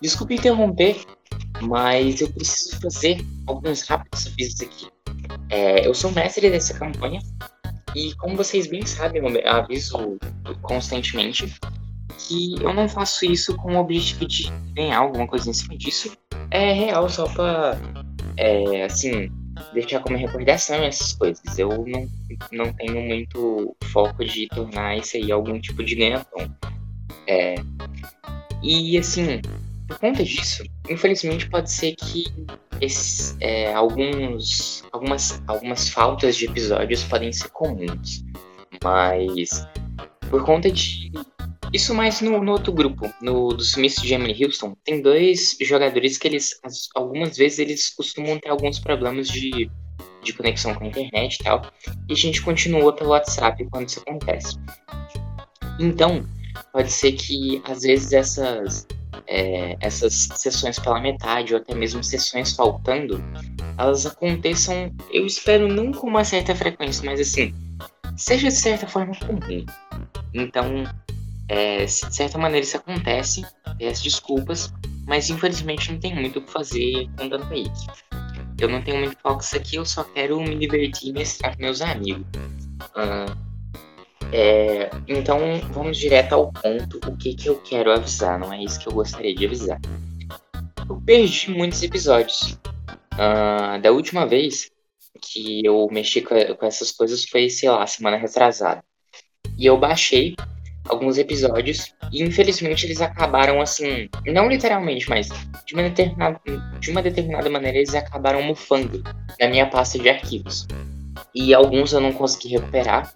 Desculpe interromper, mas eu preciso fazer alguns rápidos avisos aqui. É, eu sou mestre dessa campanha e, como vocês bem sabem, eu aviso constantemente que eu não faço isso com o objetivo de ganhar alguma coisa em cima disso. É real, só pra, é, assim, deixar como recordação essas coisas. Eu não, não tenho muito foco de tornar isso aí algum tipo de ganha-pão. É, e, assim, por conta disso, infelizmente pode ser que esses, é, alguns, algumas, algumas faltas de episódios podem ser comuns. Mas por conta de. Isso mais no, no outro grupo, no do sumiço de Emily Houston, tem dois jogadores que eles. Algumas vezes eles costumam ter alguns problemas de, de conexão com a internet e tal. E a gente continua pelo WhatsApp quando isso acontece. Então, pode ser que às vezes essas é, essas sessões pela metade ou até mesmo sessões faltando, elas aconteçam, eu espero não com uma certa frequência, mas assim, seja de certa forma comum. Então, é, se de certa maneira isso acontece, peço desculpas, mas infelizmente não tem muito o que fazer com tanto isso. Eu não tenho muito foco nisso aqui, eu só quero me divertir e mestrar com meus amigos. Uh, é, então vamos direto ao ponto. O que, que eu quero avisar? Não é isso que eu gostaria de avisar. Eu perdi muitos episódios. Uh, da última vez que eu mexi com, com essas coisas foi, sei lá, semana retrasada. E eu baixei alguns episódios e infelizmente eles acabaram assim, não literalmente, mas de uma determinada, de uma determinada maneira eles acabaram mufando na minha pasta de arquivos e alguns eu não consegui recuperar,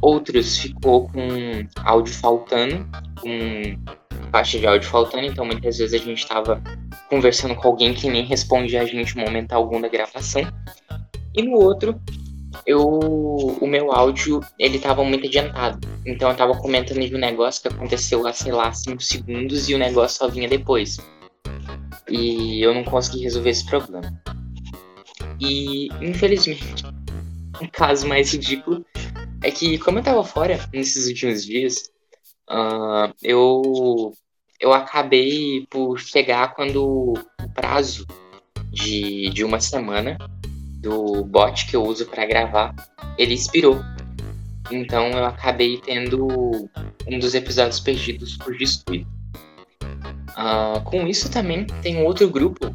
outros ficou com áudio faltando, com faixa de áudio faltando, então muitas vezes a gente estava conversando com alguém que nem respondia a gente no momento algum da gravação. E no outro, eu o meu áudio ele estava muito adiantado. Então eu estava comentando de um negócio que aconteceu há, sei lá, 5 segundos e o negócio só vinha depois. E eu não consegui resolver esse problema. E infelizmente um caso mais ridículo é que, como eu tava fora nesses últimos dias, uh, eu, eu acabei por chegar quando o prazo de, de uma semana do bot que eu uso para gravar ele expirou. Então eu acabei tendo um dos episódios perdidos por descuido. Uh, com isso também tem um outro grupo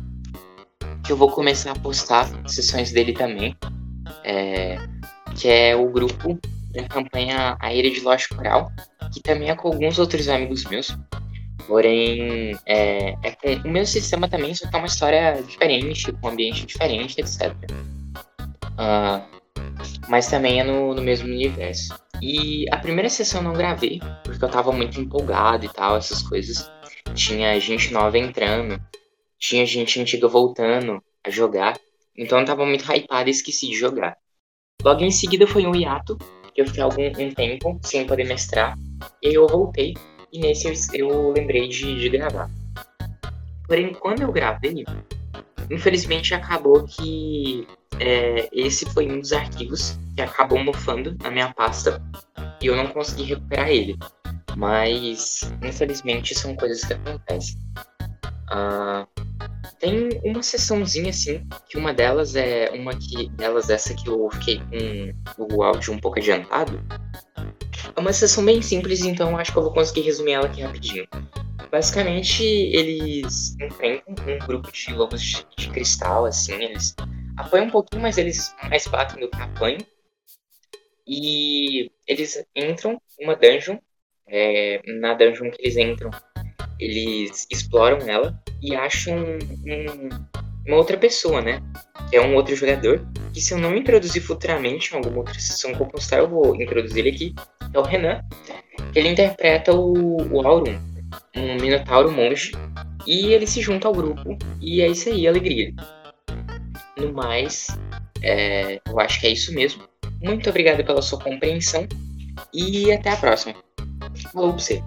que eu vou começar a postar sessões dele também é, que é o grupo da campanha Aérea de Loja Coral, que também é com alguns outros amigos meus. Porém, é, é com o meu sistema também, só que é uma história diferente, com um ambiente diferente, etc. Uh, ah, mas também é no, no mesmo universo. E a primeira sessão eu não gravei, porque eu tava muito empolgado e tal, essas coisas. Tinha gente nova entrando, tinha gente antiga voltando a jogar. Então eu tava muito hypado e esqueci de jogar. Logo em seguida foi um hiato, que eu fiquei algum um tempo sem poder mestrar. E aí eu voltei, e nesse eu, eu lembrei de, de gravar. Porém, quando eu gravei, infelizmente acabou que é, esse foi um dos arquivos que acabou mofando na minha pasta e eu não consegui recuperar ele. Mas, infelizmente, são coisas que acontecem. Uh, tem uma sessãozinha assim, que uma delas é uma que delas essa que eu fiquei com o áudio um pouco adiantado. É uma sessão bem simples, então acho que eu vou conseguir resumir ela aqui rapidinho. Basicamente, eles enfrentam um grupo de lobos de, de cristal, assim, eles apanham um pouquinho, mas eles mais batem do que apanham. E eles entram numa dungeon. É, na dungeon que eles entram, eles exploram ela e acham um, uma outra pessoa, né? Que é um outro jogador. Que se eu não introduzir futuramente em alguma outra sessão que eu vou introduzir ele aqui. É o Renan. Ele interpreta o, o Aurum, um Minotauro monge. E ele se junta ao grupo. E é isso aí, alegria. No mais, é, eu acho que é isso mesmo. Muito obrigado pela sua compreensão. E até a próxima. Falou pra você.